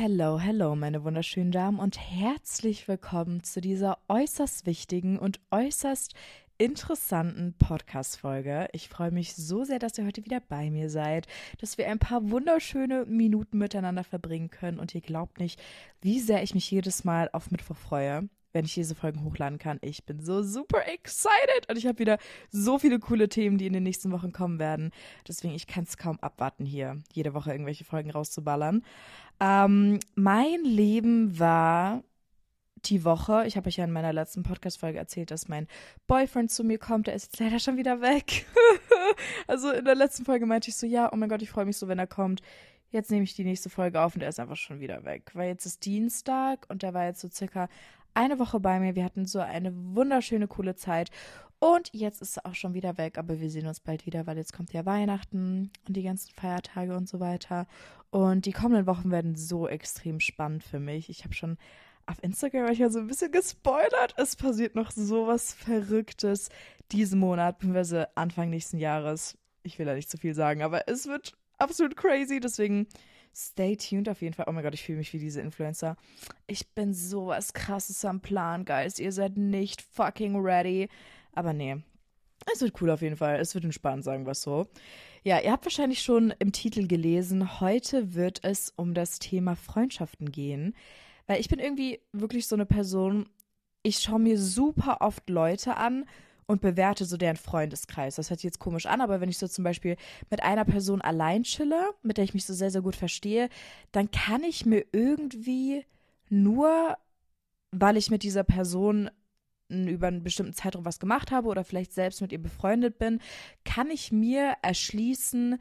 Hello, hello, meine wunderschönen Damen und herzlich willkommen zu dieser äußerst wichtigen und äußerst interessanten Podcast-Folge. Ich freue mich so sehr, dass ihr heute wieder bei mir seid, dass wir ein paar wunderschöne Minuten miteinander verbringen können und ihr glaubt nicht, wie sehr ich mich jedes Mal auf Mittwoch freue wenn ich diese Folgen hochladen kann. Ich bin so super excited und ich habe wieder so viele coole Themen, die in den nächsten Wochen kommen werden. Deswegen, ich kann es kaum abwarten, hier jede Woche irgendwelche Folgen rauszuballern. Ähm, mein Leben war die Woche, ich habe euch ja in meiner letzten Podcast-Folge erzählt, dass mein Boyfriend zu mir kommt. Der ist jetzt leider schon wieder weg. also in der letzten Folge meinte ich so, ja, oh mein Gott, ich freue mich so, wenn er kommt. Jetzt nehme ich die nächste Folge auf und er ist einfach schon wieder weg. Weil jetzt ist Dienstag und der war jetzt so circa eine Woche bei mir. Wir hatten so eine wunderschöne, coole Zeit. Und jetzt ist er auch schon wieder weg, aber wir sehen uns bald wieder, weil jetzt kommt ja Weihnachten und die ganzen Feiertage und so weiter. Und die kommenden Wochen werden so extrem spannend für mich. Ich habe schon auf Instagram ja so ein bisschen gespoilert. Es passiert noch sowas Verrücktes diesen Monat, beziehungsweise Anfang nächsten Jahres. Ich will da nicht zu viel sagen, aber es wird absolut crazy. Deswegen Stay tuned auf jeden Fall. Oh mein Gott, ich fühle mich wie diese Influencer. Ich bin sowas krasses am Plan, Guys. Ihr seid nicht fucking ready. Aber nee. Es wird cool auf jeden Fall. Es wird entspannt, sagen wir es so. Ja, ihr habt wahrscheinlich schon im Titel gelesen, heute wird es um das Thema Freundschaften gehen. Weil ich bin irgendwie wirklich so eine Person, ich schaue mir super oft Leute an und bewerte so deren Freundeskreis. Das hört sich jetzt komisch an, aber wenn ich so zum Beispiel mit einer Person allein chille, mit der ich mich so sehr, sehr gut verstehe, dann kann ich mir irgendwie nur, weil ich mit dieser Person über einen bestimmten Zeitraum was gemacht habe oder vielleicht selbst mit ihr befreundet bin, kann ich mir erschließen,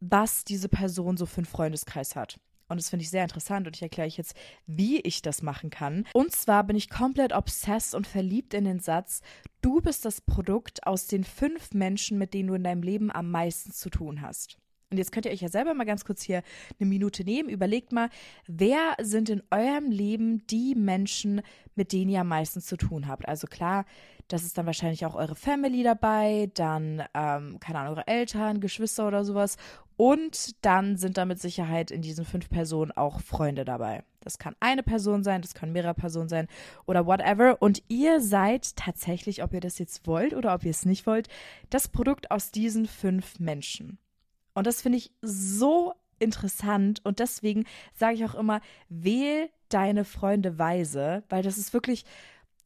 was diese Person so für einen Freundeskreis hat. Und das finde ich sehr interessant und ich erkläre euch jetzt, wie ich das machen kann. Und zwar bin ich komplett obsessed und verliebt in den Satz, du bist das Produkt aus den fünf Menschen, mit denen du in deinem Leben am meisten zu tun hast. Und jetzt könnt ihr euch ja selber mal ganz kurz hier eine Minute nehmen. Überlegt mal, wer sind in eurem Leben die Menschen, mit denen ihr am meisten zu tun habt? Also klar, das ist dann wahrscheinlich auch eure Family dabei, dann, ähm, keine Ahnung, eure Eltern, Geschwister oder sowas. Und dann sind da mit Sicherheit in diesen fünf Personen auch Freunde dabei. Das kann eine Person sein, das können mehrere Personen sein oder whatever. Und ihr seid tatsächlich, ob ihr das jetzt wollt oder ob ihr es nicht wollt, das Produkt aus diesen fünf Menschen. Und das finde ich so interessant und deswegen sage ich auch immer, wähl deine Freunde weise, weil das ist wirklich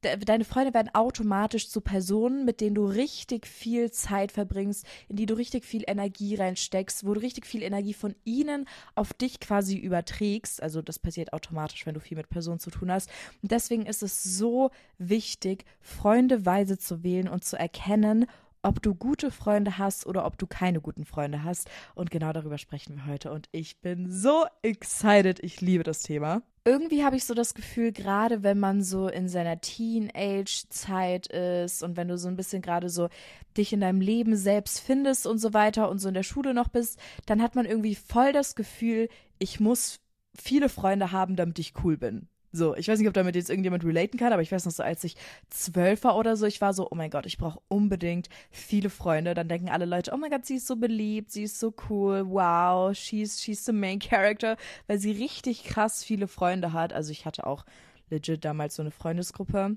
deine Freunde werden automatisch zu Personen, mit denen du richtig viel Zeit verbringst, in die du richtig viel Energie reinsteckst, wo du richtig viel Energie von ihnen auf dich quasi überträgst. Also das passiert automatisch, wenn du viel mit Personen zu tun hast. Und deswegen ist es so wichtig, Freunde weise zu wählen und zu erkennen, ob du gute Freunde hast oder ob du keine guten Freunde hast. Und genau darüber sprechen wir heute. Und ich bin so excited. Ich liebe das Thema. Irgendwie habe ich so das Gefühl, gerade wenn man so in seiner Teenage-Zeit ist und wenn du so ein bisschen gerade so dich in deinem Leben selbst findest und so weiter und so in der Schule noch bist, dann hat man irgendwie voll das Gefühl, ich muss viele Freunde haben, damit ich cool bin. So, ich weiß nicht, ob damit jetzt irgendjemand relaten kann, aber ich weiß noch so, als ich zwölf war oder so, ich war so, oh mein Gott, ich brauche unbedingt viele Freunde. Dann denken alle Leute, oh mein Gott, sie ist so beliebt, sie ist so cool, wow, she's, she's the main character, weil sie richtig krass viele Freunde hat. Also ich hatte auch legit damals so eine Freundesgruppe,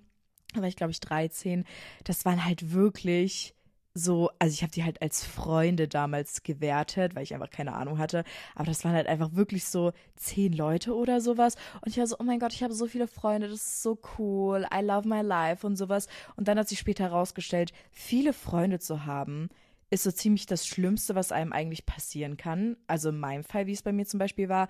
da war ich glaube ich 13. Das waren halt wirklich so, also ich habe die halt als Freunde damals gewertet, weil ich einfach keine Ahnung hatte. Aber das waren halt einfach wirklich so zehn Leute oder sowas. Und ich war so, oh mein Gott, ich habe so viele Freunde, das ist so cool, I love my life und sowas. Und dann hat sich später herausgestellt, viele Freunde zu haben, ist so ziemlich das Schlimmste, was einem eigentlich passieren kann. Also in meinem Fall, wie es bei mir zum Beispiel war,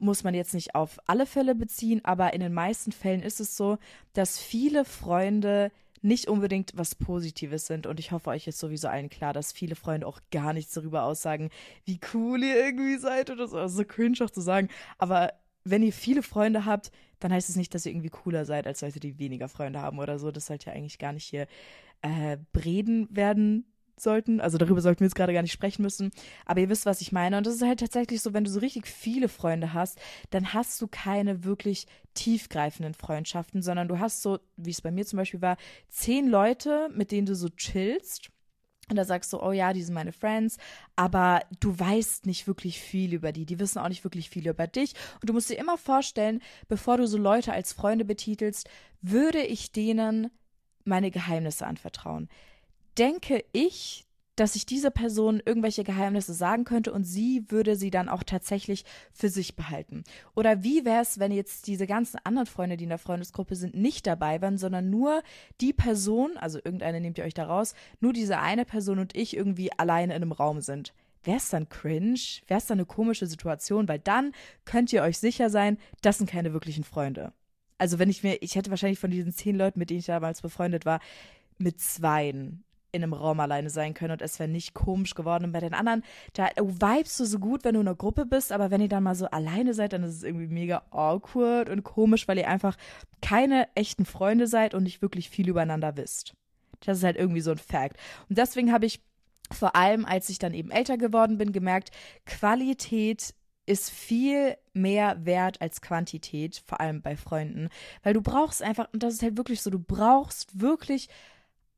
muss man jetzt nicht auf alle Fälle beziehen, aber in den meisten Fällen ist es so, dass viele Freunde nicht unbedingt was Positives sind. Und ich hoffe, euch ist sowieso allen klar, dass viele Freunde auch gar nichts darüber aussagen, wie cool ihr irgendwie seid oder so. Also so cringe auch zu sagen. Aber wenn ihr viele Freunde habt, dann heißt es nicht, dass ihr irgendwie cooler seid als Leute, die weniger Freunde haben oder so. Das sollte ja eigentlich gar nicht hier äh, Reden werden sollten. Also darüber sollten wir jetzt gerade gar nicht sprechen müssen. Aber ihr wisst, was ich meine. Und das ist halt tatsächlich so, wenn du so richtig viele Freunde hast, dann hast du keine wirklich tiefgreifenden Freundschaften, sondern du hast so, wie es bei mir zum Beispiel war, zehn Leute, mit denen du so chillst. und da sagst du, oh ja, die sind meine Friends, aber du weißt nicht wirklich viel über die. Die wissen auch nicht wirklich viel über dich. Und du musst dir immer vorstellen, bevor du so Leute als Freunde betitelst, würde ich denen meine Geheimnisse anvertrauen. Denke ich, dass ich diese Person irgendwelche Geheimnisse sagen könnte und sie würde sie dann auch tatsächlich für sich behalten. Oder wie wäre es, wenn jetzt diese ganzen anderen Freunde, die in der Freundesgruppe sind, nicht dabei waren, sondern nur die Person, also irgendeine nehmt ihr euch da raus, nur diese eine Person und ich irgendwie alleine in einem Raum sind. Wäre es dann cringe? Wäre es dann eine komische Situation? Weil dann könnt ihr euch sicher sein, das sind keine wirklichen Freunde. Also wenn ich mir, ich hätte wahrscheinlich von diesen zehn Leuten, mit denen ich damals befreundet war, mit zweien in einem Raum alleine sein können und es wäre nicht komisch geworden. Und bei den anderen, da vibest du so gut, wenn du in einer Gruppe bist, aber wenn ihr dann mal so alleine seid, dann ist es irgendwie mega awkward und komisch, weil ihr einfach keine echten Freunde seid und nicht wirklich viel übereinander wisst. Das ist halt irgendwie so ein Fact. Und deswegen habe ich vor allem, als ich dann eben älter geworden bin, gemerkt, Qualität ist viel mehr wert als Quantität, vor allem bei Freunden, weil du brauchst einfach, und das ist halt wirklich so, du brauchst wirklich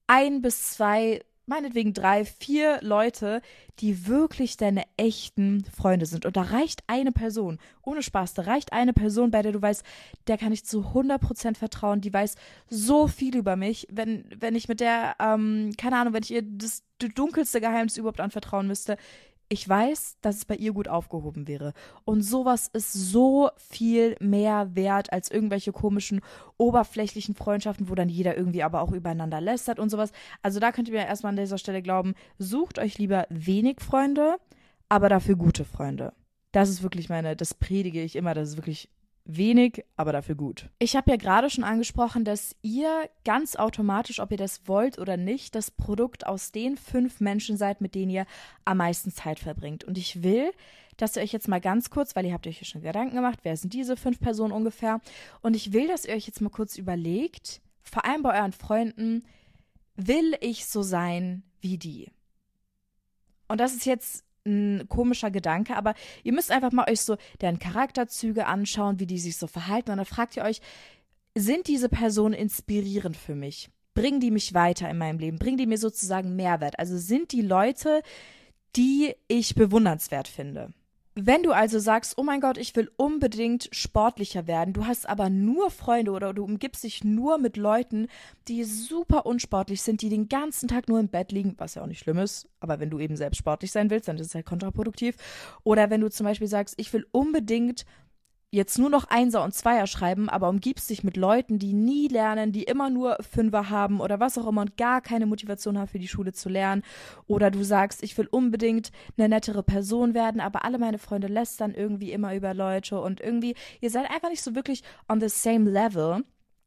ein bis zwei, meinetwegen drei, vier Leute, die wirklich deine echten Freunde sind. Und da reicht eine Person, ohne Spaß, da reicht eine Person, bei der du weißt, der kann ich zu 100% vertrauen, die weiß so viel über mich. Wenn, wenn ich mit der, ähm, keine Ahnung, wenn ich ihr das, das dunkelste Geheimnis überhaupt anvertrauen müsste, ich weiß, dass es bei ihr gut aufgehoben wäre. Und sowas ist so viel mehr wert als irgendwelche komischen, oberflächlichen Freundschaften, wo dann jeder irgendwie aber auch übereinander lästert und sowas. Also da könnt ihr mir erstmal an dieser Stelle glauben, sucht euch lieber wenig Freunde, aber dafür gute Freunde. Das ist wirklich meine, das predige ich immer, das ist wirklich Wenig, aber dafür gut. Ich habe ja gerade schon angesprochen, dass ihr ganz automatisch, ob ihr das wollt oder nicht, das Produkt aus den fünf Menschen seid, mit denen ihr am meisten Zeit verbringt. Und ich will, dass ihr euch jetzt mal ganz kurz, weil ihr habt euch ja schon Gedanken gemacht, wer sind diese fünf Personen ungefähr? Und ich will, dass ihr euch jetzt mal kurz überlegt, vor allem bei euren Freunden, will ich so sein wie die? Und das ist jetzt ein komischer Gedanke, aber ihr müsst einfach mal euch so deren Charakterzüge anschauen, wie die sich so verhalten. Und dann fragt ihr euch, sind diese Personen inspirierend für mich? Bringen die mich weiter in meinem Leben? Bringen die mir sozusagen Mehrwert? Also sind die Leute, die ich bewundernswert finde? Wenn du also sagst, oh mein Gott, ich will unbedingt sportlicher werden, du hast aber nur Freunde oder du umgibst dich nur mit Leuten, die super unsportlich sind, die den ganzen Tag nur im Bett liegen, was ja auch nicht schlimm ist, aber wenn du eben selbst sportlich sein willst, dann ist es halt kontraproduktiv. Oder wenn du zum Beispiel sagst, ich will unbedingt jetzt nur noch Einser und Zweier schreiben, aber umgibst dich mit Leuten, die nie lernen, die immer nur Fünfer haben oder was auch immer und gar keine Motivation haben für die Schule zu lernen. Oder du sagst, ich will unbedingt eine nettere Person werden, aber alle meine Freunde lästern irgendwie immer über Leute und irgendwie, ihr seid einfach nicht so wirklich on the same level.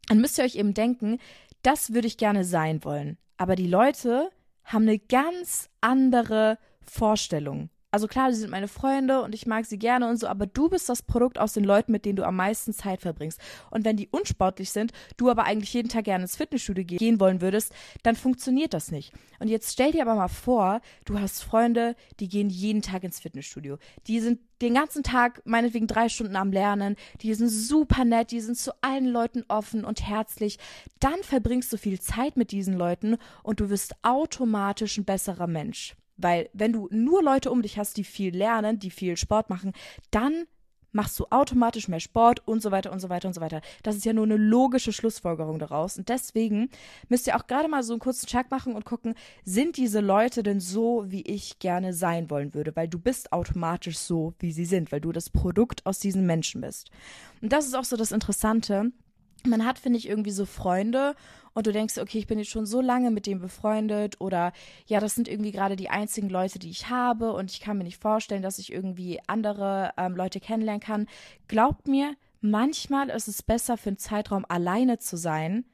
Dann müsst ihr euch eben denken, das würde ich gerne sein wollen. Aber die Leute haben eine ganz andere Vorstellung also klar, sie sind meine Freunde und ich mag sie gerne und so, aber du bist das Produkt aus den Leuten, mit denen du am meisten Zeit verbringst. Und wenn die unsportlich sind, du aber eigentlich jeden Tag gerne ins Fitnessstudio gehen wollen würdest, dann funktioniert das nicht. Und jetzt stell dir aber mal vor, du hast Freunde, die gehen jeden Tag ins Fitnessstudio. Die sind den ganzen Tag meinetwegen drei Stunden am Lernen, die sind super nett, die sind zu allen Leuten offen und herzlich. Dann verbringst du viel Zeit mit diesen Leuten und du wirst automatisch ein besserer Mensch. Weil wenn du nur Leute um dich hast, die viel lernen, die viel Sport machen, dann machst du automatisch mehr Sport und so weiter und so weiter und so weiter. Das ist ja nur eine logische Schlussfolgerung daraus. Und deswegen müsst ihr auch gerade mal so einen kurzen Check machen und gucken, sind diese Leute denn so, wie ich gerne sein wollen würde? Weil du bist automatisch so, wie sie sind, weil du das Produkt aus diesen Menschen bist. Und das ist auch so das Interessante man hat, finde ich, irgendwie so Freunde und du denkst, okay, ich bin jetzt schon so lange mit dem befreundet oder ja, das sind irgendwie gerade die einzigen Leute, die ich habe und ich kann mir nicht vorstellen, dass ich irgendwie andere ähm, Leute kennenlernen kann. Glaubt mir, manchmal ist es besser für einen Zeitraum alleine zu sein,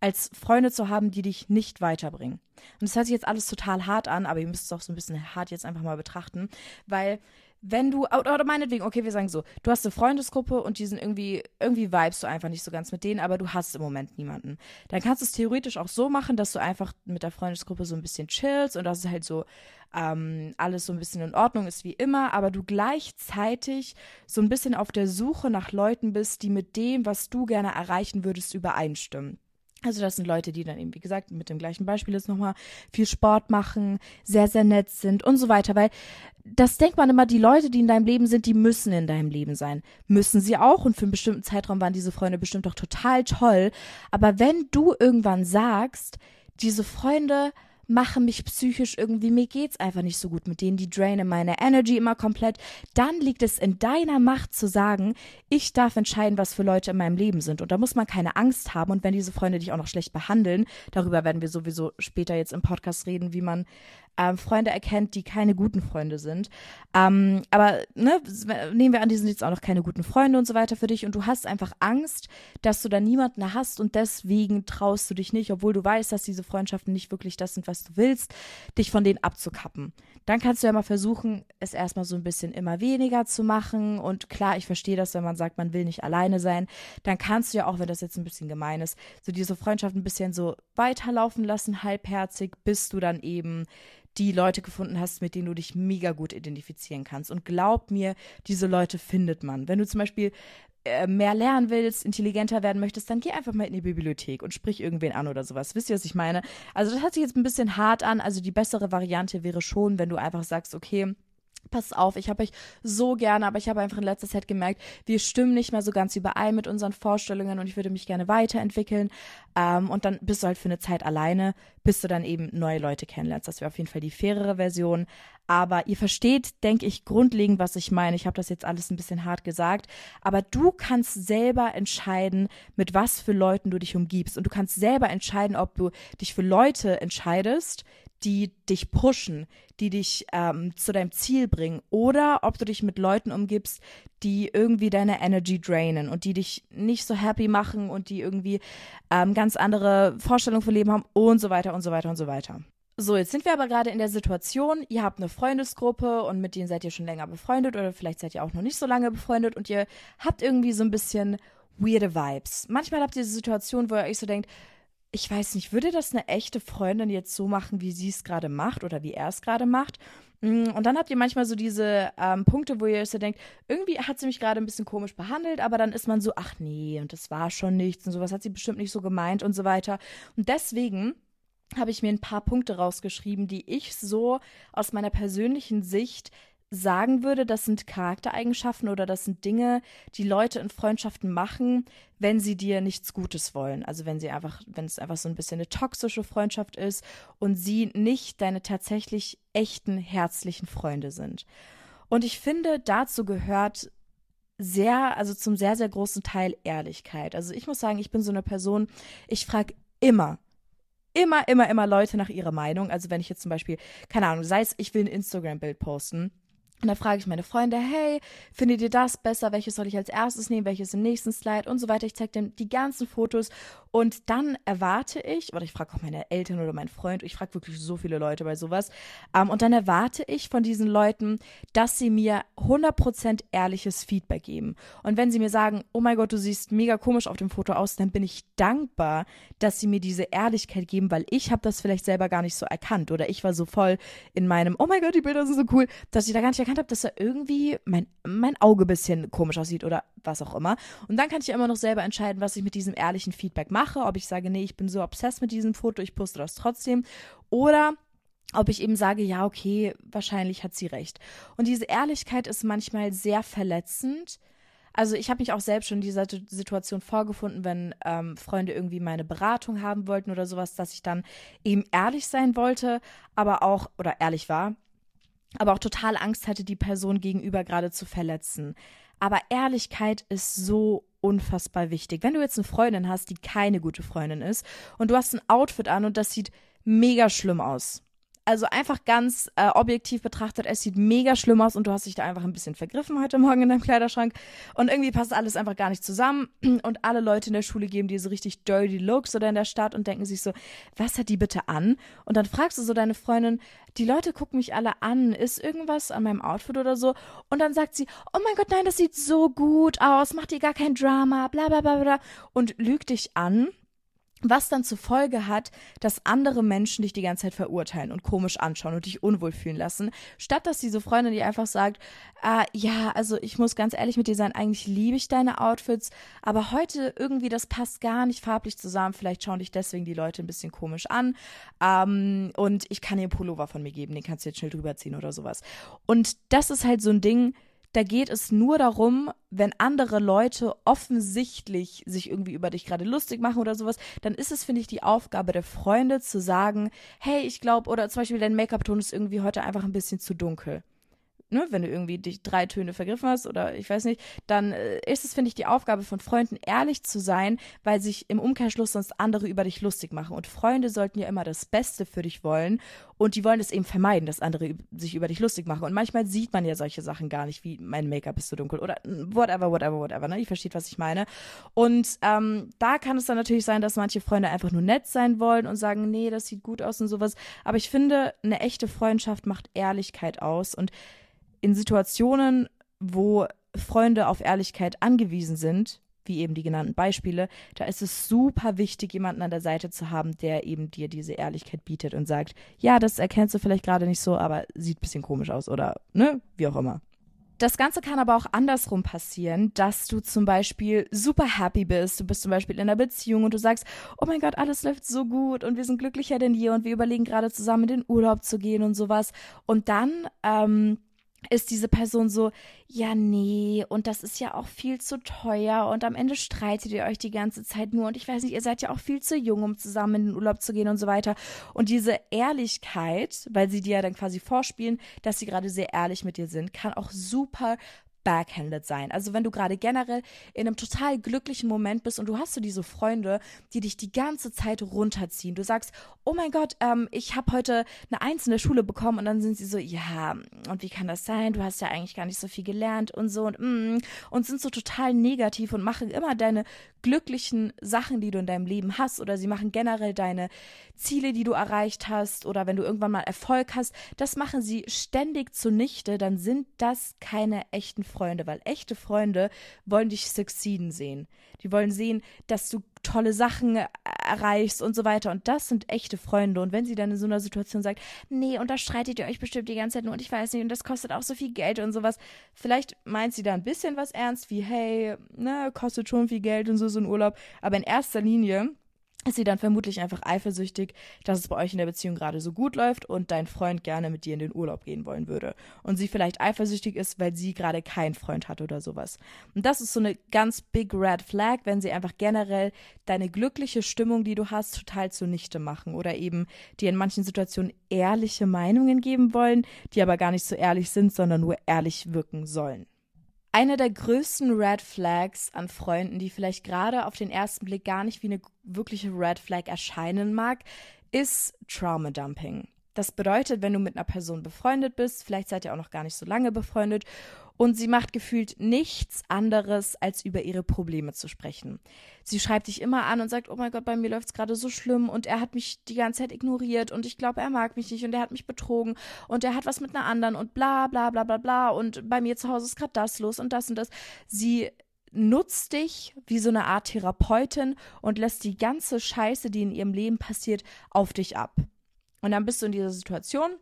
als Freunde zu haben, die dich nicht weiterbringen. Und das hört sich jetzt alles total hart an, aber ihr müsst es auch so ein bisschen hart jetzt einfach mal betrachten, weil wenn du, oder meinetwegen, okay, wir sagen so, du hast eine Freundesgruppe und die sind irgendwie, irgendwie vibest du einfach nicht so ganz mit denen, aber du hast im Moment niemanden. Dann kannst du es theoretisch auch so machen, dass du einfach mit der Freundesgruppe so ein bisschen chillst und dass es halt so ähm, alles so ein bisschen in Ordnung ist wie immer, aber du gleichzeitig so ein bisschen auf der Suche nach Leuten bist, die mit dem, was du gerne erreichen würdest, übereinstimmen. Also das sind Leute, die dann eben, wie gesagt, mit dem gleichen Beispiel jetzt nochmal viel Sport machen, sehr, sehr nett sind und so weiter. Weil das denkt man immer, die Leute, die in deinem Leben sind, die müssen in deinem Leben sein. Müssen sie auch und für einen bestimmten Zeitraum waren diese Freunde bestimmt auch total toll. Aber wenn du irgendwann sagst, diese Freunde machen mich psychisch irgendwie, mir geht's einfach nicht so gut mit denen, die drainen meine Energy immer komplett, dann liegt es in deiner Macht zu sagen, ich darf entscheiden, was für Leute in meinem Leben sind. Und da muss man keine Angst haben. Und wenn diese Freunde dich auch noch schlecht behandeln, darüber werden wir sowieso später jetzt im Podcast reden, wie man ähm, Freunde erkennt, die keine guten Freunde sind. Ähm, aber ne, nehmen wir an, die sind jetzt auch noch keine guten Freunde und so weiter für dich und du hast einfach Angst, dass du da niemanden hast und deswegen traust du dich nicht, obwohl du weißt, dass diese Freundschaften nicht wirklich das sind, was du willst, dich von denen abzukappen. Dann kannst du ja mal versuchen, es erstmal so ein bisschen immer weniger zu machen und klar, ich verstehe das, wenn man sagt, man will nicht alleine sein, dann kannst du ja auch, wenn das jetzt ein bisschen gemein ist, so diese Freundschaft ein bisschen so weiterlaufen lassen, halbherzig, bis du dann eben die Leute gefunden hast, mit denen du dich mega gut identifizieren kannst. Und glaub mir, diese Leute findet man. Wenn du zum Beispiel äh, mehr lernen willst, intelligenter werden möchtest, dann geh einfach mal in die Bibliothek und sprich irgendwen an oder sowas. Wisst ihr, was ich meine? Also das hört sich jetzt ein bisschen hart an. Also die bessere Variante wäre schon, wenn du einfach sagst, okay, Pass auf, ich habe euch so gerne, aber ich habe einfach in letzter Zeit gemerkt, wir stimmen nicht mehr so ganz überein mit unseren Vorstellungen und ich würde mich gerne weiterentwickeln. Ähm, und dann bist du halt für eine Zeit alleine, bis du dann eben neue Leute kennenlernst. Das wäre auf jeden Fall die fairere Version. Aber ihr versteht, denke ich, grundlegend, was ich meine. Ich habe das jetzt alles ein bisschen hart gesagt. Aber du kannst selber entscheiden, mit was für Leuten du dich umgibst. Und du kannst selber entscheiden, ob du dich für Leute entscheidest, die dich pushen, die dich ähm, zu deinem Ziel bringen, oder ob du dich mit Leuten umgibst, die irgendwie deine Energy drainen und die dich nicht so happy machen und die irgendwie ähm, ganz andere Vorstellungen von Leben haben und so weiter und so weiter und so weiter. So, jetzt sind wir aber gerade in der Situation, ihr habt eine Freundesgruppe und mit denen seid ihr schon länger befreundet oder vielleicht seid ihr auch noch nicht so lange befreundet und ihr habt irgendwie so ein bisschen weirde Vibes. Manchmal habt ihr diese Situation, wo ihr euch so denkt, ich weiß nicht, würde das eine echte Freundin jetzt so machen, wie sie es gerade macht oder wie er es gerade macht? Mm, und dann habt ihr manchmal so diese ähm, Punkte, wo ihr so denkt, irgendwie hat sie mich gerade ein bisschen komisch behandelt, aber dann ist man so, ach nee, und das war schon nichts und sowas hat sie bestimmt nicht so gemeint und so weiter. Und deswegen habe ich mir ein paar Punkte rausgeschrieben, die ich so aus meiner persönlichen Sicht sagen würde, das sind Charaktereigenschaften oder das sind Dinge, die Leute in Freundschaften machen, wenn sie dir nichts Gutes wollen. Also wenn sie einfach, wenn es einfach so ein bisschen eine toxische Freundschaft ist und sie nicht deine tatsächlich echten, herzlichen Freunde sind. Und ich finde, dazu gehört sehr, also zum sehr, sehr großen Teil Ehrlichkeit. Also ich muss sagen, ich bin so eine Person, ich frage immer, immer, immer, immer Leute nach ihrer Meinung. Also wenn ich jetzt zum Beispiel, keine Ahnung, sei es, ich will ein Instagram-Bild posten und dann frage ich meine Freunde, hey, findet ihr das besser? Welches soll ich als erstes nehmen? Welches im nächsten Slide? Und so weiter. Ich zeige denen die ganzen Fotos und dann erwarte ich, oder ich frage auch meine Eltern oder meinen Freund, ich frage wirklich so viele Leute bei sowas, ähm, und dann erwarte ich von diesen Leuten, dass sie mir 100% ehrliches Feedback geben. Und wenn sie mir sagen, oh mein Gott, du siehst mega komisch auf dem Foto aus, dann bin ich dankbar, dass sie mir diese Ehrlichkeit geben, weil ich habe das vielleicht selber gar nicht so erkannt oder ich war so voll in meinem, oh mein Gott, die Bilder sind so cool, dass ich da gar nicht erkannt habe, dass da irgendwie mein, mein Auge ein bisschen komisch aussieht oder was auch immer. Und dann kann ich ja immer noch selber entscheiden, was ich mit diesem ehrlichen Feedback mache, ob ich sage, nee, ich bin so obsessed mit diesem Foto, ich poste das trotzdem oder ob ich eben sage, ja, okay, wahrscheinlich hat sie recht. Und diese Ehrlichkeit ist manchmal sehr verletzend. Also ich habe mich auch selbst schon in dieser Situation vorgefunden, wenn ähm, Freunde irgendwie meine Beratung haben wollten oder sowas, dass ich dann eben ehrlich sein wollte, aber auch, oder ehrlich war, aber auch total Angst hatte, die Person gegenüber gerade zu verletzen. Aber Ehrlichkeit ist so unfassbar wichtig. Wenn du jetzt eine Freundin hast, die keine gute Freundin ist und du hast ein Outfit an und das sieht mega schlimm aus, also einfach ganz äh, objektiv betrachtet, es sieht mega schlimm aus und du hast dich da einfach ein bisschen vergriffen heute Morgen in deinem Kleiderschrank. Und irgendwie passt alles einfach gar nicht zusammen. Und alle Leute in der Schule geben dir so richtig dirty Looks oder in der Stadt und denken sich so, was hat die bitte an? Und dann fragst du so deine Freundin, die Leute gucken mich alle an, ist irgendwas an meinem Outfit oder so? Und dann sagt sie, oh mein Gott, nein, das sieht so gut aus, macht dir gar kein Drama, bla bla bla bla. Und lügt dich an was dann zur Folge hat, dass andere Menschen dich die ganze Zeit verurteilen und komisch anschauen und dich unwohl fühlen lassen, statt dass diese Freundin dir einfach sagt, äh, ja, also ich muss ganz ehrlich mit dir sein, eigentlich liebe ich deine Outfits, aber heute irgendwie das passt gar nicht farblich zusammen, vielleicht schauen dich deswegen die Leute ein bisschen komisch an ähm, und ich kann dir einen Pullover von mir geben, den kannst du jetzt schnell drüber ziehen oder sowas. Und das ist halt so ein Ding, da geht es nur darum, wenn andere Leute offensichtlich sich irgendwie über dich gerade lustig machen oder sowas, dann ist es, finde ich, die Aufgabe der Freunde zu sagen, hey, ich glaube, oder zum Beispiel dein Make-up-Ton ist irgendwie heute einfach ein bisschen zu dunkel ne, wenn du irgendwie dich drei Töne vergriffen hast oder ich weiß nicht, dann äh, ist es, finde ich, die Aufgabe von Freunden, ehrlich zu sein, weil sich im Umkehrschluss sonst andere über dich lustig machen. Und Freunde sollten ja immer das Beste für dich wollen und die wollen es eben vermeiden, dass andere sich über dich lustig machen. Und manchmal sieht man ja solche Sachen gar nicht, wie mein Make-up ist zu dunkel oder whatever, whatever, whatever. Ne? Ihr versteht, was ich meine. Und ähm, da kann es dann natürlich sein, dass manche Freunde einfach nur nett sein wollen und sagen, nee, das sieht gut aus und sowas. Aber ich finde, eine echte Freundschaft macht Ehrlichkeit aus und in Situationen, wo Freunde auf Ehrlichkeit angewiesen sind, wie eben die genannten Beispiele, da ist es super wichtig, jemanden an der Seite zu haben, der eben dir diese Ehrlichkeit bietet und sagt, ja, das erkennst du vielleicht gerade nicht so, aber sieht ein bisschen komisch aus oder, ne, wie auch immer. Das Ganze kann aber auch andersrum passieren, dass du zum Beispiel super happy bist. Du bist zum Beispiel in einer Beziehung und du sagst, oh mein Gott, alles läuft so gut und wir sind glücklicher denn je und wir überlegen gerade zusammen in den Urlaub zu gehen und sowas. Und dann ähm, ist diese Person so, ja, nee, und das ist ja auch viel zu teuer und am Ende streitet ihr euch die ganze Zeit nur und ich weiß nicht, ihr seid ja auch viel zu jung, um zusammen in den Urlaub zu gehen und so weiter. Und diese Ehrlichkeit, weil sie dir ja dann quasi vorspielen, dass sie gerade sehr ehrlich mit dir sind, kann auch super backhanded sein. Also wenn du gerade generell in einem total glücklichen Moment bist und du hast so diese Freunde, die dich die ganze Zeit runterziehen. Du sagst, oh mein Gott, ähm, ich habe heute eine Eins in der Schule bekommen und dann sind sie so, ja, und wie kann das sein? Du hast ja eigentlich gar nicht so viel gelernt und so und mm, und sind so total negativ und machen immer deine glücklichen Sachen, die du in deinem Leben hast oder sie machen generell deine Ziele, die du erreicht hast oder wenn du irgendwann mal Erfolg hast, das machen sie ständig zunichte, dann sind das keine echten Freunde, weil echte Freunde wollen dich succeeden sehen. Die wollen sehen, dass du tolle Sachen erreichst und so weiter. Und das sind echte Freunde. Und wenn sie dann in so einer Situation sagt, nee, und da streitet ihr euch bestimmt die ganze Zeit nur und ich weiß nicht, und das kostet auch so viel Geld und sowas. Vielleicht meint sie da ein bisschen was ernst, wie, hey, ne, kostet schon viel Geld und so, so ein Urlaub. Aber in erster Linie ist sie dann vermutlich einfach eifersüchtig, dass es bei euch in der Beziehung gerade so gut läuft und dein Freund gerne mit dir in den Urlaub gehen wollen würde. Und sie vielleicht eifersüchtig ist, weil sie gerade keinen Freund hat oder sowas. Und das ist so eine ganz big red flag, wenn sie einfach generell deine glückliche Stimmung, die du hast, total zunichte machen oder eben dir in manchen Situationen ehrliche Meinungen geben wollen, die aber gar nicht so ehrlich sind, sondern nur ehrlich wirken sollen. Eine der größten Red Flags an Freunden, die vielleicht gerade auf den ersten Blick gar nicht wie eine wirkliche Red Flag erscheinen mag, ist Trauma Dumping. Das bedeutet, wenn du mit einer Person befreundet bist, vielleicht seid ihr auch noch gar nicht so lange befreundet und sie macht gefühlt nichts anderes, als über ihre Probleme zu sprechen. Sie schreibt dich immer an und sagt, oh mein Gott, bei mir läuft es gerade so schlimm. Und er hat mich die ganze Zeit ignoriert. Und ich glaube, er mag mich nicht. Und er hat mich betrogen. Und er hat was mit einer anderen. Und bla bla bla bla bla. Und bei mir zu Hause ist gerade das los und das und das. Sie nutzt dich wie so eine Art Therapeutin und lässt die ganze Scheiße, die in ihrem Leben passiert, auf dich ab. Und dann bist du in dieser Situation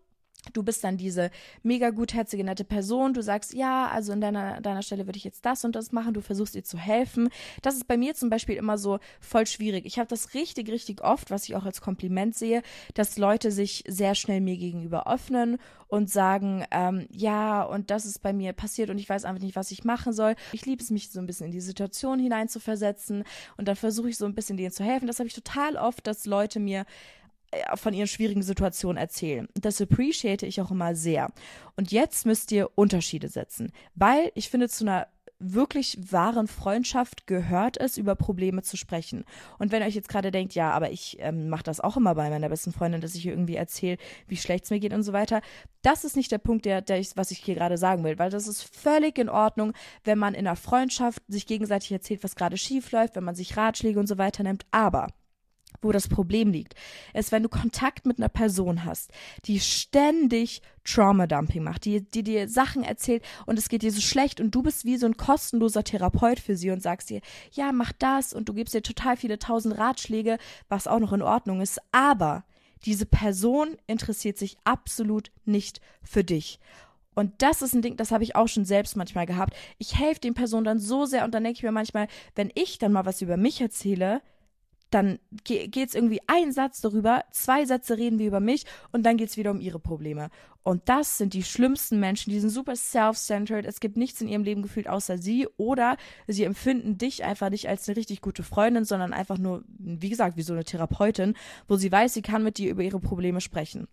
Du bist dann diese mega gutherzige, nette Person. Du sagst, ja, also in deiner, deiner Stelle würde ich jetzt das und das machen. Du versuchst ihr zu helfen. Das ist bei mir zum Beispiel immer so voll schwierig. Ich habe das richtig, richtig oft, was ich auch als Kompliment sehe, dass Leute sich sehr schnell mir gegenüber öffnen und sagen, ähm, ja, und das ist bei mir passiert und ich weiß einfach nicht, was ich machen soll. Ich liebe es, mich so ein bisschen in die Situation hineinzuversetzen und dann versuche ich so ein bisschen denen zu helfen. Das habe ich total oft, dass Leute mir von ihren schwierigen Situationen erzählen. Das appreciate ich auch immer sehr. Und jetzt müsst ihr Unterschiede setzen, weil ich finde, zu einer wirklich wahren Freundschaft gehört es, über Probleme zu sprechen. Und wenn ihr euch jetzt gerade denkt, ja, aber ich ähm, mache das auch immer bei meiner besten Freundin, dass ich ihr irgendwie erzähle, wie schlecht es mir geht und so weiter, das ist nicht der Punkt, der, der ich, was ich hier gerade sagen will, weil das ist völlig in Ordnung, wenn man in einer Freundschaft sich gegenseitig erzählt, was gerade schief läuft, wenn man sich Ratschläge und so weiter nimmt. Aber wo das Problem liegt, ist, wenn du Kontakt mit einer Person hast, die ständig Trauma-Dumping macht, die, die dir Sachen erzählt und es geht dir so schlecht und du bist wie so ein kostenloser Therapeut für sie und sagst ihr, ja, mach das und du gibst ihr total viele tausend Ratschläge, was auch noch in Ordnung ist, aber diese Person interessiert sich absolut nicht für dich. Und das ist ein Ding, das habe ich auch schon selbst manchmal gehabt. Ich helfe den Personen dann so sehr und dann denke ich mir manchmal, wenn ich dann mal was über mich erzähle, dann geht es irgendwie ein Satz darüber, zwei Sätze reden wir über mich und dann geht es wieder um ihre Probleme. Und das sind die schlimmsten Menschen, die sind super self-centered. Es gibt nichts in ihrem Leben gefühlt außer sie oder sie empfinden dich einfach nicht als eine richtig gute Freundin, sondern einfach nur, wie gesagt, wie so eine Therapeutin, wo sie weiß, sie kann mit dir über ihre Probleme sprechen.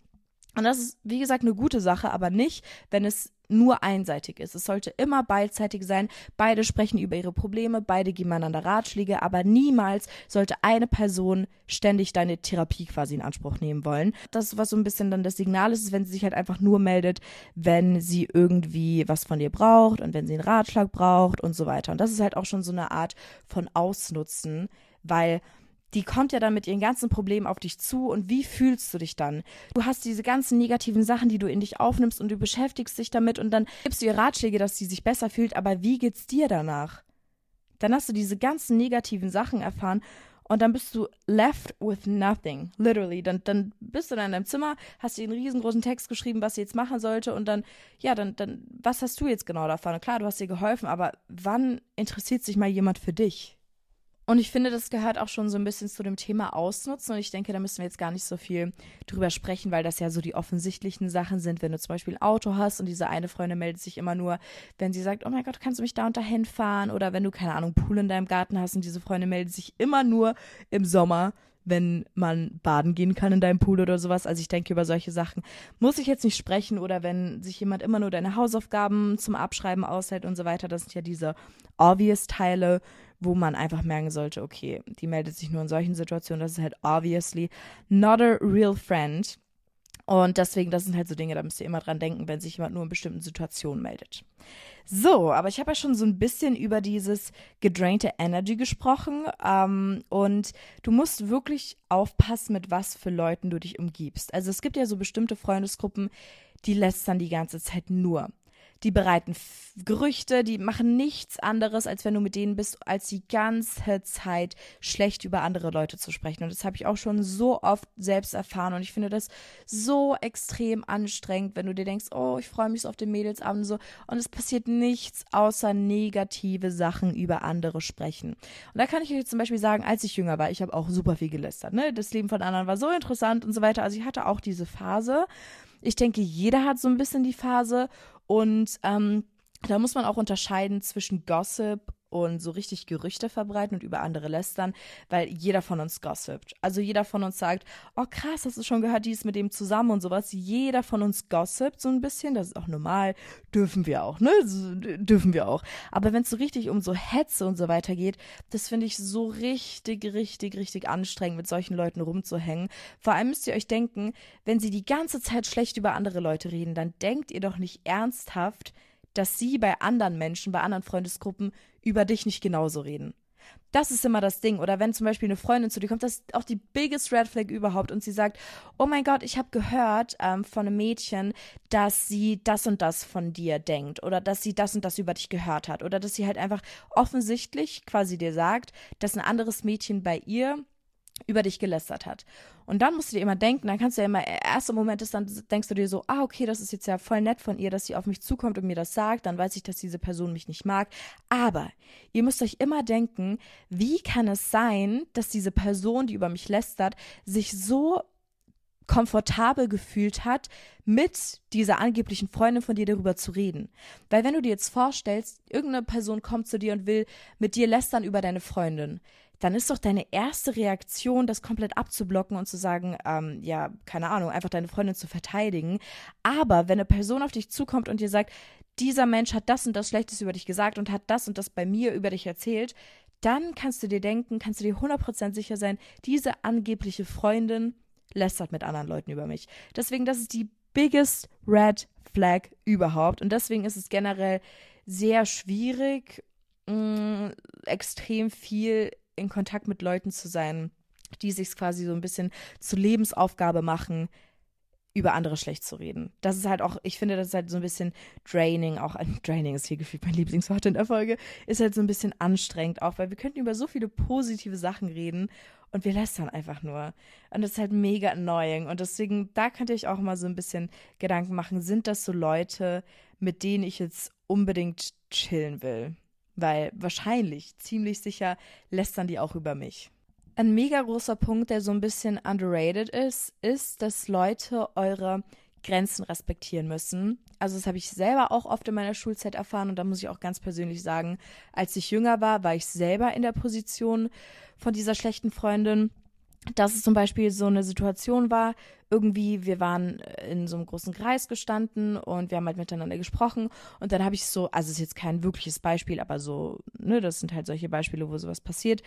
Und das ist, wie gesagt, eine gute Sache, aber nicht, wenn es nur einseitig ist. Es sollte immer beidseitig sein. Beide sprechen über ihre Probleme, beide geben einander Ratschläge, aber niemals sollte eine Person ständig deine Therapie quasi in Anspruch nehmen wollen. Das, was so ein bisschen dann das Signal ist, ist, wenn sie sich halt einfach nur meldet, wenn sie irgendwie was von dir braucht und wenn sie einen Ratschlag braucht und so weiter. Und das ist halt auch schon so eine Art von Ausnutzen, weil die kommt ja dann mit ihren ganzen Problemen auf dich zu und wie fühlst du dich dann? Du hast diese ganzen negativen Sachen, die du in dich aufnimmst und du beschäftigst dich damit und dann gibst du ihr Ratschläge, dass sie sich besser fühlt, aber wie geht's dir danach? Dann hast du diese ganzen negativen Sachen erfahren und dann bist du left with nothing, literally. Dann, dann bist du dann in deinem Zimmer, hast dir einen riesengroßen Text geschrieben, was sie jetzt machen sollte und dann, ja, dann, dann, was hast du jetzt genau davon? Klar, du hast ihr geholfen, aber wann interessiert sich mal jemand für dich? Und ich finde, das gehört auch schon so ein bisschen zu dem Thema Ausnutzen. Und ich denke, da müssen wir jetzt gar nicht so viel drüber sprechen, weil das ja so die offensichtlichen Sachen sind. Wenn du zum Beispiel ein Auto hast und diese eine Freundin meldet sich immer nur, wenn sie sagt, oh mein Gott, kannst du mich da und dahin fahren? Oder wenn du, keine Ahnung, Pool in deinem Garten hast und diese Freundin meldet sich immer nur im Sommer, wenn man baden gehen kann in deinem Pool oder sowas. Also ich denke, über solche Sachen muss ich jetzt nicht sprechen. Oder wenn sich jemand immer nur deine Hausaufgaben zum Abschreiben aushält und so weiter. Das sind ja diese obvious Teile wo man einfach merken sollte, okay, die meldet sich nur in solchen Situationen, das ist halt obviously not a real friend. Und deswegen, das sind halt so Dinge, da müsst ihr immer dran denken, wenn sich jemand nur in bestimmten Situationen meldet. So, aber ich habe ja schon so ein bisschen über dieses gedrainte Energy gesprochen. Ähm, und du musst wirklich aufpassen, mit was für Leuten du dich umgibst. Also es gibt ja so bestimmte Freundesgruppen, die lästern die ganze Zeit nur die bereiten Gerüchte, die machen nichts anderes, als wenn du mit denen bist, als die ganze Zeit schlecht über andere Leute zu sprechen. Und das habe ich auch schon so oft selbst erfahren. Und ich finde das so extrem anstrengend, wenn du dir denkst, oh, ich freue mich so auf den Mädelsabend und so. Und es passiert nichts außer negative Sachen über andere sprechen. Und da kann ich euch zum Beispiel sagen, als ich jünger war, ich habe auch super viel gelästert. Ne? Das Leben von anderen war so interessant und so weiter. Also ich hatte auch diese Phase. Ich denke, jeder hat so ein bisschen die Phase. Und ähm, da muss man auch unterscheiden zwischen Gossip und so richtig Gerüchte verbreiten und über andere lästern, weil jeder von uns gossipt. Also jeder von uns sagt, oh krass, hast du schon gehört, die ist mit dem zusammen und sowas. Jeder von uns gossipt so ein bisschen, das ist auch normal, dürfen wir auch, ne? Dürfen wir auch. Aber wenn es so richtig um so Hetze und so weiter geht, das finde ich so richtig, richtig, richtig anstrengend, mit solchen Leuten rumzuhängen. Vor allem müsst ihr euch denken, wenn sie die ganze Zeit schlecht über andere Leute reden, dann denkt ihr doch nicht ernsthaft, dass sie bei anderen Menschen, bei anderen Freundesgruppen über dich nicht genauso reden. Das ist immer das Ding. Oder wenn zum Beispiel eine Freundin zu dir kommt, das ist auch die biggest Red Flag überhaupt und sie sagt, oh mein Gott, ich habe gehört ähm, von einem Mädchen, dass sie das und das von dir denkt oder dass sie das und das über dich gehört hat oder dass sie halt einfach offensichtlich quasi dir sagt, dass ein anderes Mädchen bei ihr über dich gelästert hat. Und dann musst du dir immer denken, dann kannst du ja immer, erster Moment ist, dann denkst du dir so, ah, okay, das ist jetzt ja voll nett von ihr, dass sie auf mich zukommt und mir das sagt, dann weiß ich, dass diese Person mich nicht mag. Aber ihr müsst euch immer denken, wie kann es sein, dass diese Person, die über mich lästert, sich so komfortabel gefühlt hat, mit dieser angeblichen Freundin von dir darüber zu reden. Weil wenn du dir jetzt vorstellst, irgendeine Person kommt zu dir und will mit dir lästern über deine Freundin, dann ist doch deine erste Reaktion, das komplett abzublocken und zu sagen, ähm, ja, keine Ahnung, einfach deine Freundin zu verteidigen. Aber wenn eine Person auf dich zukommt und dir sagt, dieser Mensch hat das und das Schlechtes über dich gesagt und hat das und das bei mir über dich erzählt, dann kannst du dir denken, kannst du dir 100% sicher sein, diese angebliche Freundin lästert mit anderen Leuten über mich. Deswegen, das ist die biggest red flag überhaupt. Und deswegen ist es generell sehr schwierig, mh, mm, extrem viel in Kontakt mit Leuten zu sein, die sich quasi so ein bisschen zur Lebensaufgabe machen, über andere schlecht zu reden. Das ist halt auch, ich finde, das ist halt so ein bisschen draining, auch draining ist hier gefühlt mein Lieblingswort in der Folge, ist halt so ein bisschen anstrengend auch, weil wir könnten über so viele positive Sachen reden und wir lästern einfach nur. Und das ist halt mega annoying. Und deswegen, da könnte ich auch mal so ein bisschen Gedanken machen, sind das so Leute, mit denen ich jetzt unbedingt chillen will? Weil wahrscheinlich, ziemlich sicher, lästern die auch über mich. Ein mega großer Punkt, der so ein bisschen underrated ist, ist, dass Leute eure Grenzen respektieren müssen. Also das habe ich selber auch oft in meiner Schulzeit erfahren und da muss ich auch ganz persönlich sagen, als ich jünger war, war ich selber in der Position von dieser schlechten Freundin dass es zum Beispiel so eine Situation war, irgendwie, wir waren in so einem großen Kreis gestanden und wir haben halt miteinander gesprochen und dann habe ich so, also es ist jetzt kein wirkliches Beispiel, aber so, ne, das sind halt solche Beispiele, wo sowas passiert.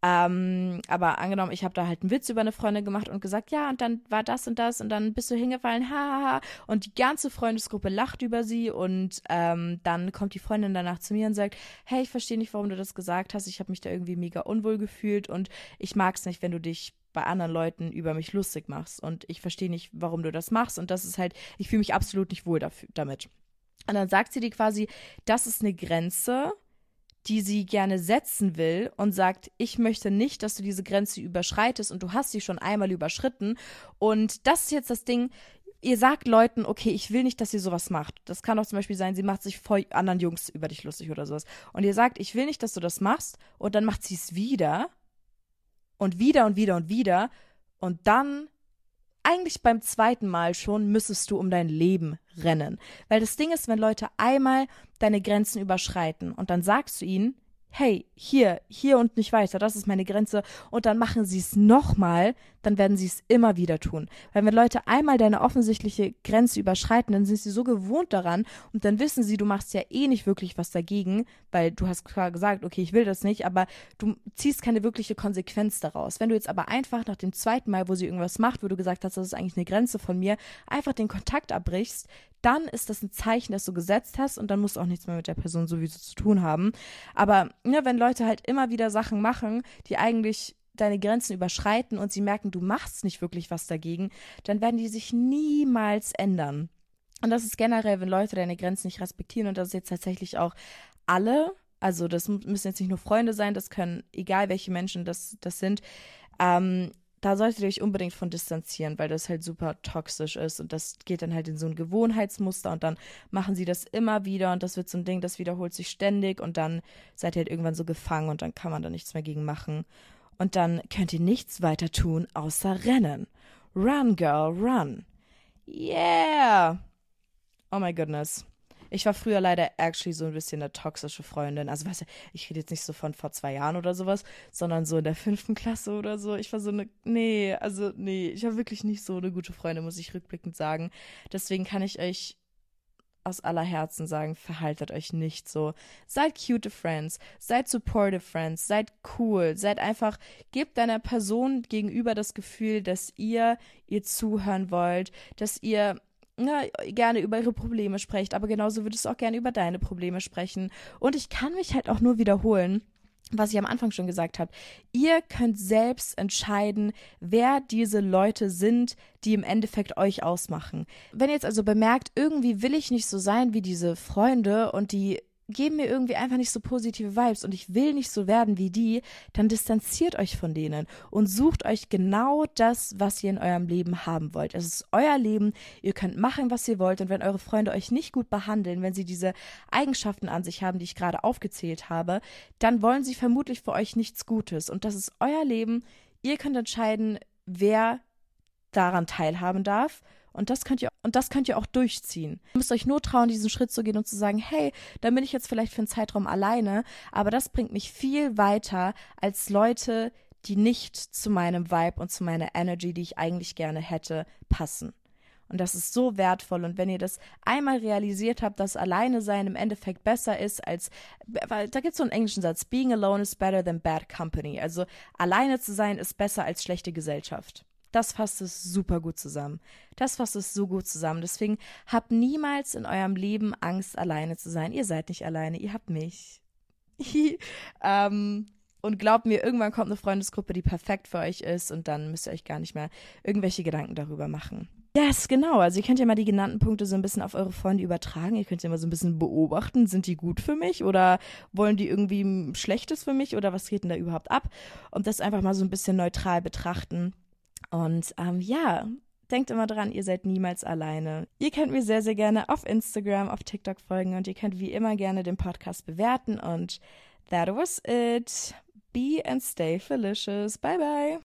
Ähm, aber angenommen, ich habe da halt einen Witz über eine Freundin gemacht und gesagt, ja, und dann war das und das und dann bist du hingefallen, hahaha. Und die ganze Freundesgruppe lacht über sie und ähm, dann kommt die Freundin danach zu mir und sagt, hey, ich verstehe nicht, warum du das gesagt hast. Ich habe mich da irgendwie mega unwohl gefühlt und ich mag es nicht, wenn du dich bei anderen Leuten über mich lustig machst. Und ich verstehe nicht, warum du das machst. Und das ist halt, ich fühle mich absolut nicht wohl dafür, damit. Und dann sagt sie dir quasi, das ist eine Grenze, die sie gerne setzen will und sagt, ich möchte nicht, dass du diese Grenze überschreitest und du hast sie schon einmal überschritten. Und das ist jetzt das Ding, ihr sagt Leuten, okay, ich will nicht, dass ihr sowas macht. Das kann auch zum Beispiel sein, sie macht sich vor anderen Jungs über dich lustig oder sowas. Und ihr sagt, ich will nicht, dass du das machst. Und dann macht sie es wieder und wieder und wieder und wieder. Und dann, eigentlich beim zweiten Mal schon, müsstest du um dein Leben rennen. Weil das Ding ist, wenn Leute einmal deine Grenzen überschreiten und dann sagst du ihnen, hey, hier, hier und nicht weiter, das ist meine Grenze, und dann machen sie es nochmal, dann werden sie es immer wieder tun. Weil wenn Leute einmal deine offensichtliche Grenze überschreiten, dann sind sie so gewohnt daran und dann wissen sie, du machst ja eh nicht wirklich was dagegen, weil du hast klar gesagt, okay, ich will das nicht, aber du ziehst keine wirkliche Konsequenz daraus. Wenn du jetzt aber einfach nach dem zweiten Mal, wo sie irgendwas macht, wo du gesagt hast, das ist eigentlich eine Grenze von mir, einfach den Kontakt abbrichst, dann ist das ein Zeichen, dass du gesetzt hast und dann musst du auch nichts mehr mit der Person sowieso zu tun haben. Aber ne, wenn Leute halt immer wieder Sachen machen, die eigentlich deine Grenzen überschreiten und sie merken, du machst nicht wirklich was dagegen, dann werden die sich niemals ändern. Und das ist generell, wenn Leute deine Grenzen nicht respektieren und das ist jetzt tatsächlich auch alle, also das müssen jetzt nicht nur Freunde sein, das können, egal welche Menschen das, das sind, ähm, da solltet ihr euch unbedingt von distanzieren, weil das halt super toxisch ist und das geht dann halt in so ein Gewohnheitsmuster und dann machen sie das immer wieder und das wird so ein Ding, das wiederholt sich ständig und dann seid ihr halt irgendwann so gefangen und dann kann man da nichts mehr gegen machen. Und dann könnt ihr nichts weiter tun, außer rennen. Run, girl, run. Yeah. Oh my goodness. Ich war früher leider actually so ein bisschen eine toxische Freundin. Also, weißt du, ich rede jetzt nicht so von vor zwei Jahren oder sowas, sondern so in der fünften Klasse oder so. Ich war so eine, nee, also, nee, ich war wirklich nicht so eine gute Freundin, muss ich rückblickend sagen. Deswegen kann ich euch aus aller Herzen sagen, verhaltet euch nicht so. Seid cute Friends, seid supportive Friends, seid cool, seid einfach, gebt deiner Person gegenüber das Gefühl, dass ihr ihr zuhören wollt, dass ihr ne, gerne über ihre Probleme sprecht, aber genauso würdest du auch gerne über deine Probleme sprechen. Und ich kann mich halt auch nur wiederholen was ich am Anfang schon gesagt habe, ihr könnt selbst entscheiden, wer diese Leute sind, die im Endeffekt euch ausmachen. Wenn ihr jetzt also bemerkt, irgendwie will ich nicht so sein wie diese Freunde und die geben mir irgendwie einfach nicht so positive Vibes und ich will nicht so werden wie die, dann distanziert euch von denen und sucht euch genau das, was ihr in eurem Leben haben wollt. Es ist euer Leben, ihr könnt machen, was ihr wollt und wenn eure Freunde euch nicht gut behandeln, wenn sie diese Eigenschaften an sich haben, die ich gerade aufgezählt habe, dann wollen sie vermutlich für euch nichts Gutes und das ist euer Leben. Ihr könnt entscheiden, wer daran teilhaben darf und das könnt ihr, und das könnt ihr auch durchziehen. Ihr müsst euch nur trauen, diesen Schritt zu gehen und zu sagen, hey, dann bin ich jetzt vielleicht für einen Zeitraum alleine, aber das bringt mich viel weiter als Leute, die nicht zu meinem Vibe und zu meiner Energy, die ich eigentlich gerne hätte, passen. Und das ist so wertvoll. Und wenn ihr das einmal realisiert habt, dass alleine sein im Endeffekt besser ist als, weil da gibt es so einen englischen Satz, being alone is better than bad company. Also alleine zu sein ist besser als schlechte Gesellschaft. Das fasst es super gut zusammen. Das fasst es so gut zusammen. Deswegen habt niemals in eurem Leben Angst, alleine zu sein. Ihr seid nicht alleine, ihr habt mich. ähm, Und glaubt mir, irgendwann kommt eine Freundesgruppe, die perfekt für euch ist und dann müsst ihr euch gar nicht mehr irgendwelche Gedanken darüber machen. Yes, genau. Also ihr könnt ja mal die genannten Punkte so ein bisschen auf eure Freunde übertragen. Ihr könnt ja mal so ein bisschen beobachten, sind die gut für mich oder wollen die irgendwie Schlechtes für mich oder was geht denn da überhaupt ab? Und das einfach mal so ein bisschen neutral betrachten. Und ähm, ja, denkt immer dran, ihr seid niemals alleine. Ihr könnt mir sehr, sehr gerne auf Instagram, auf TikTok folgen und ihr könnt wie immer gerne den Podcast bewerten. Und that was it. Be and stay felicious. Bye bye.